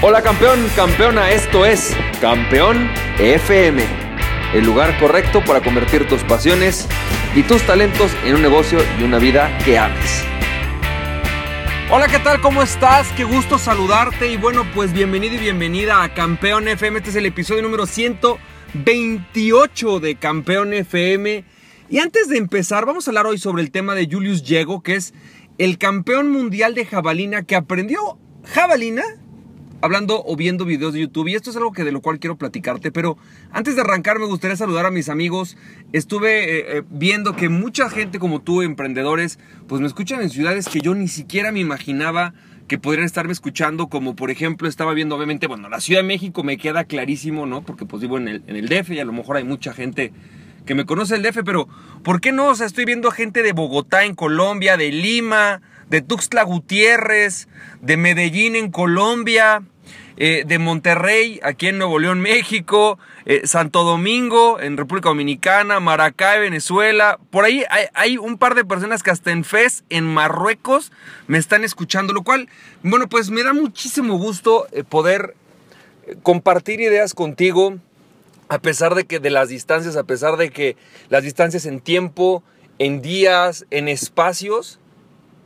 Hola campeón, campeona, esto es Campeón FM, el lugar correcto para convertir tus pasiones y tus talentos en un negocio y una vida que ames. Hola, ¿qué tal? ¿Cómo estás? Qué gusto saludarte y bueno, pues bienvenido y bienvenida a Campeón FM. Este es el episodio número 128 de Campeón FM. Y antes de empezar, vamos a hablar hoy sobre el tema de Julius Diego, que es el campeón mundial de jabalina que aprendió jabalina hablando o viendo videos de YouTube y esto es algo que de lo cual quiero platicarte, pero antes de arrancar me gustaría saludar a mis amigos. Estuve eh, eh, viendo que mucha gente como tú, emprendedores, pues me escuchan en ciudades que yo ni siquiera me imaginaba que podrían estarme escuchando, como por ejemplo estaba viendo obviamente, bueno, la Ciudad de México me queda clarísimo, ¿no? Porque pues vivo en el, en el DF y a lo mejor hay mucha gente que me conoce el DF, pero ¿por qué no? O sea, estoy viendo gente de Bogotá en Colombia, de Lima, de Tuxtla Gutiérrez, de Medellín en Colombia, eh, de Monterrey aquí en Nuevo León, México, eh, Santo Domingo en República Dominicana, Maracay, Venezuela. Por ahí hay, un par de personas que hasta en FES, en Marruecos, me están escuchando, lo cual, bueno, pues me da muchísimo gusto eh, poder compartir ideas contigo. A pesar de que de las distancias, a pesar de que las distancias en tiempo, en días, en espacios,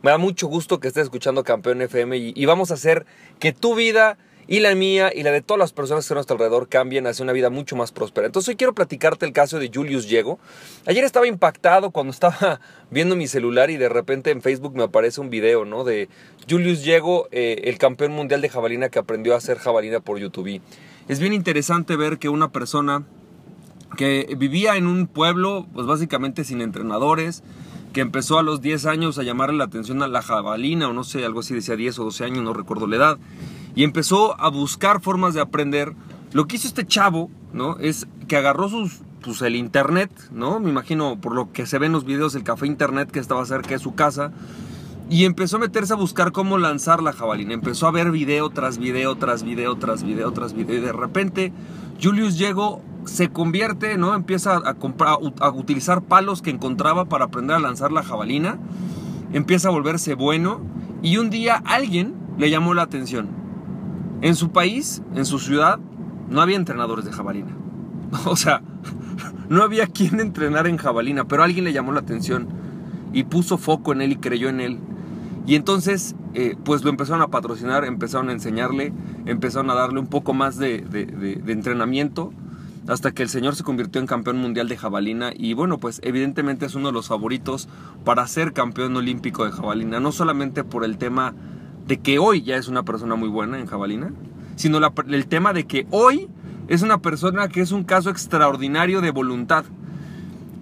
me da mucho gusto que estés escuchando Campeón FM y, vamos a hacer que tu vida y la mía y la de todas las personas que están a nuestro alrededor cambien hacia una vida mucho más próspera. Entonces hoy quiero platicarte el caso de Julius Diego. Ayer estaba impactado cuando estaba viendo mi celular y de repente en Facebook me aparece un video, ¿no? De Julius Diego, eh, el campeón mundial de jabalina que aprendió a hacer jabalina por YouTube. Es bien interesante ver que una persona que vivía en un pueblo, pues básicamente sin entrenadores, que empezó a los 10 años a llamarle la atención a la jabalina, o no sé, algo así, decía 10 o 12 años, no recuerdo la edad, y empezó a buscar formas de aprender. Lo que hizo este chavo, ¿no? Es que agarró sus, pues el internet, ¿no? Me imagino por lo que se ve en los videos, el café internet que estaba cerca de su casa, y empezó a meterse a buscar cómo lanzar la jabalina. Empezó a ver video tras video, tras video, tras video, tras video, y de repente Julius llegó se convierte, ¿no? Empieza a, comprar, a utilizar palos que encontraba para aprender a lanzar la jabalina. Empieza a volverse bueno. Y un día alguien le llamó la atención. En su país, en su ciudad, no había entrenadores de jabalina. O sea, no había quien entrenar en jabalina, pero alguien le llamó la atención y puso foco en él y creyó en él. Y entonces, eh, pues lo empezaron a patrocinar, empezaron a enseñarle, empezaron a darle un poco más de, de entrenamiento hasta que el señor se convirtió en campeón mundial de jabalina y bueno, pues evidentemente es uno de los favoritos para ser campeón olímpico de jabalina, no solamente por el tema de que hoy ya es una persona muy buena en jabalina, sino el tema de que hoy es una persona que es un caso extraordinario de voluntad.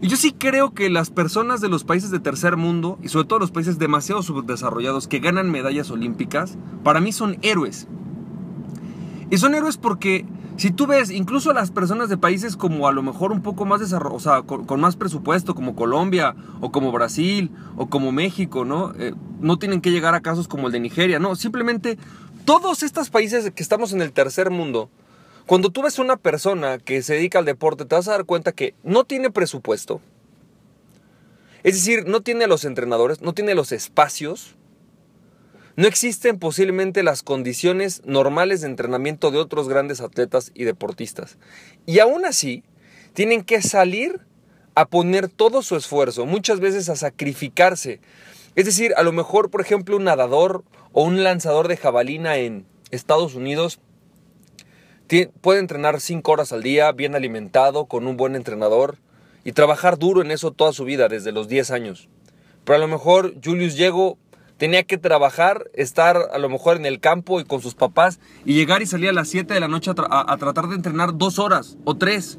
Y yo sí creo que las personas de los países de tercer mundo, y sobre todo los países demasiado subdesarrollados que ganan medallas olímpicas, para mí son héroes. Y son héroes porque si tú ves, incluso las personas de países como a lo mejor un poco más desarrollados, o sea, con, más presupuesto, como Colombia, o como Brasil, o como México, ¿no? Eh, no tienen que llegar a casos como el de Nigeria, no. Simplemente todos estos países que estamos en el tercer mundo, cuando tú ves una persona que se dedica al deporte, te vas a dar cuenta que no tiene presupuesto. Es decir, no tiene los entrenadores, no tiene los espacios, no existen posiblemente las condiciones normales de entrenamiento de otros grandes atletas y deportistas. Y aún así, tienen que salir a poner todo su esfuerzo, muchas veces a sacrificarse. Es decir, a lo mejor, por ejemplo, un nadador o un lanzador de jabalina en Estados Unidos puede entrenar 5 horas al día, bien alimentado, con un buen entrenador, y trabajar duro en eso toda su vida, desde los 10 años. Pero a lo mejor Julius Diego tenía que trabajar, estar a lo mejor en el campo y con sus papás y llegar y salir a las 7 de la noche a, tratar de entrenar dos horas o tres,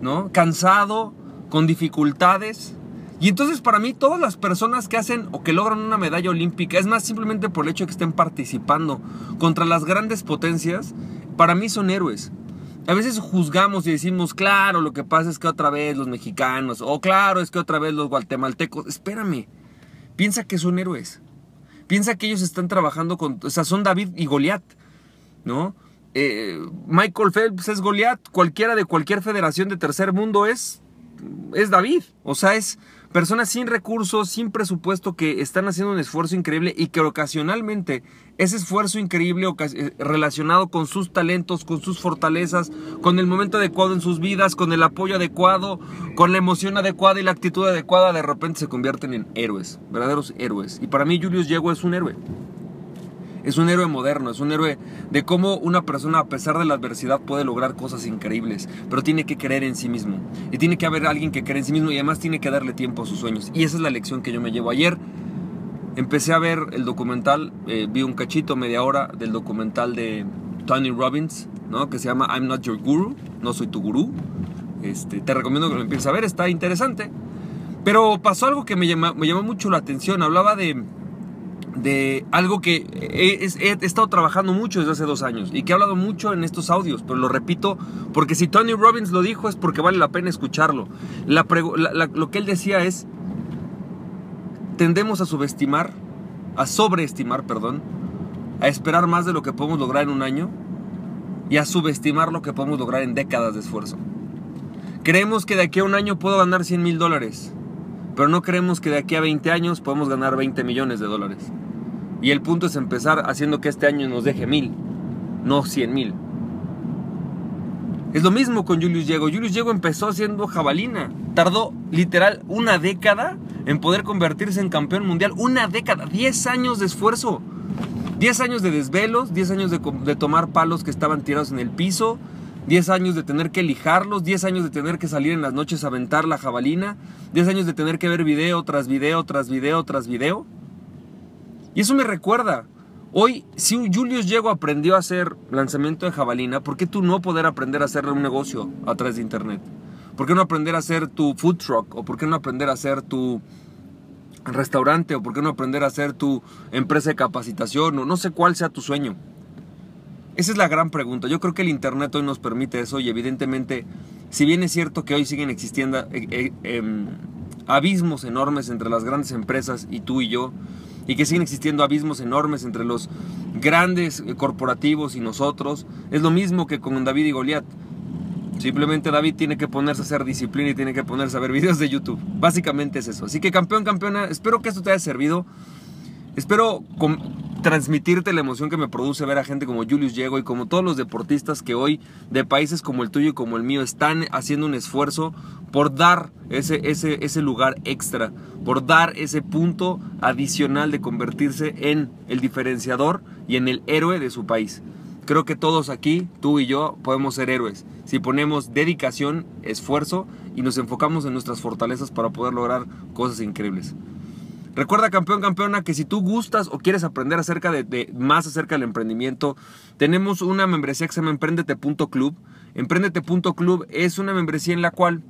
¿no? Cansado, con dificultades. Y entonces para mí todas las personas que hacen o que logran una medalla olímpica, es más simplemente por el hecho de que estén participando contra las grandes potencias, para mí son héroes. A veces juzgamos y decimos, claro, lo que pasa es que otra vez los mexicanos, o claro, es que otra vez los guatemaltecos. Espérame, piensa que son héroes. Piensa que ellos están trabajando con, o sea, son David y Goliat, ¿no? Eh, Michael Phelps es Goliat, cualquiera de cualquier federación de tercer mundo es, es David, o sea, es personas sin recursos, sin presupuesto, que están haciendo un esfuerzo increíble y que ocasionalmente ese esfuerzo increíble eh, relacionado con sus talentos, con sus fortalezas, con el momento adecuado en sus vidas, con el apoyo adecuado, con la emoción adecuada y la actitud adecuada, de repente se convierten en héroes, verdaderos héroes. Y para mí Julius Diego es un héroe es un héroe moderno, es un héroe de cómo una persona a pesar de la adversidad puede lograr cosas increíbles, pero tiene que creer en sí mismo. Y tiene que haber alguien que cree en sí mismo y además tiene que darle tiempo a sus sueños. Y esa es la lección que yo me llevo. Ayer empecé a ver el documental, eh, vi un cachito, media hora del documental de Tony Robbins, ¿no? que se llama I'm Not Your Guru, no soy tu gurú. Este, te recomiendo que lo empieces a ver, está interesante. Pero pasó algo que me, me llamó mucho la atención. Hablaba de, de algo que he, estado trabajando mucho desde hace dos años y que he hablado mucho en estos audios, pero lo repito porque si Tony Robbins lo dijo es porque vale la pena escucharlo. lo que él decía es, tendemos a subestimar, a sobreestimar, perdón, a esperar más de lo que podemos lograr en un año y a subestimar lo que podemos lograr en décadas de esfuerzo. Creemos que de aquí a un año puedo ganar 100 mil dólares, pero no creemos que de aquí a 20 años podemos ganar 20 millones de dólares. Y el punto es empezar haciendo que este año nos deje mil, no cien mil. Es lo mismo con Julius Diego. Julius Diego empezó siendo jabalina. Tardó literal una década en poder convertirse en campeón mundial. Una década, 10 años de esfuerzo. 10 años de desvelos, 10 años de, tomar palos que estaban tirados en el piso, 10 años de tener que lijarlos, 10 años de tener que salir en las noches a aventar la jabalina, 10 años de tener que ver video tras video tras video tras video. Y eso me recuerda, hoy si Julius Diego aprendió a hacer lanzamiento de jabalina, ¿por qué tú no poder aprender a hacer un negocio a través de internet? ¿Por qué no aprender a hacer tu food truck? ¿O por qué no aprender a hacer tu restaurante? ¿O por qué no aprender a hacer tu empresa de capacitación? O no sé cuál sea tu sueño. Esa es la gran pregunta. Yo creo que el Internet hoy nos permite eso y evidentemente, si bien es cierto que hoy siguen existiendo eh, eh, em, abismos enormes entre las grandes empresas y tú y yo, y que siguen existiendo abismos enormes entre los grandes corporativos y nosotros. Es lo mismo que con David y Goliat. Simplemente David tiene que ponerse a hacer disciplina y tiene que ponerse a ver videos de YouTube. Básicamente es eso. Así que campeón, campeona, espero que esto te haya servido. Espero transmitirte la emoción que me produce ver a gente como Julius Diego y como todos los deportistas que hoy de países como el tuyo y como el mío están haciendo un esfuerzo por dar ese, ese, ese lugar extra, por dar ese punto adicional de convertirse en el diferenciador y en el héroe de su país. Creo que todos aquí, tú y yo, podemos ser héroes si ponemos dedicación, esfuerzo y nos enfocamos en nuestras fortalezas para poder lograr cosas increíbles. Recuerda, campeón, campeona, que si tú gustas o quieres aprender acerca de, más acerca del emprendimiento, tenemos una membresía que se llama Emprendete.club. Emprendete.club es una membresía en la cual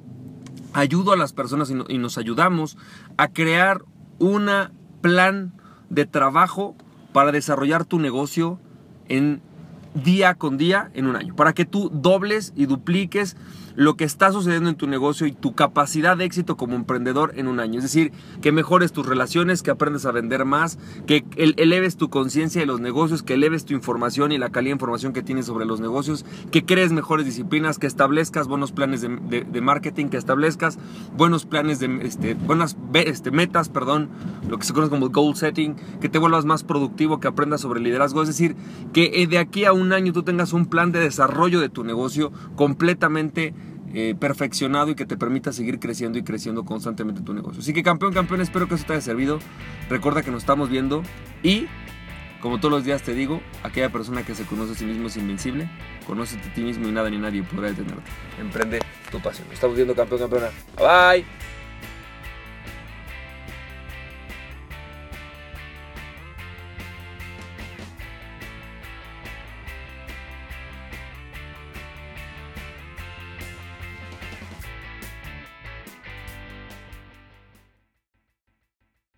ayudo a las personas y, y nos ayudamos a crear un plan de trabajo para desarrollar tu negocio en día con día en un año, para que tú dobles y dupliques lo que está sucediendo en tu negocio y tu capacidad de éxito como emprendedor en un año. Es decir, que mejores tus relaciones, que aprendes a vender más, que eleves tu conciencia de los negocios, que eleves tu información y la calidad de información que tienes sobre los negocios, que crees mejores disciplinas, que establezcas buenos planes de, marketing, que establezcas buenos planes de este, buenas este, metas, perdón, lo que se conoce como goal setting, que te vuelvas más productivo, que aprendas sobre liderazgo. Es decir, que eh, de aquí a un año tú tengas un plan de desarrollo de tu negocio completamente eh, perfeccionado y que te permita seguir creciendo y creciendo constantemente tu negocio. Así que campeón, campeón, espero que eso te haya servido. Recuerda que nos estamos viendo y, como todos los días te digo, aquella persona que se conoce a sí mismo es invencible. Conócete a ti mismo y nada ni nadie podrá detenerte. Emprende tu pasión. Nos estamos viendo campeón, campeona. Bye.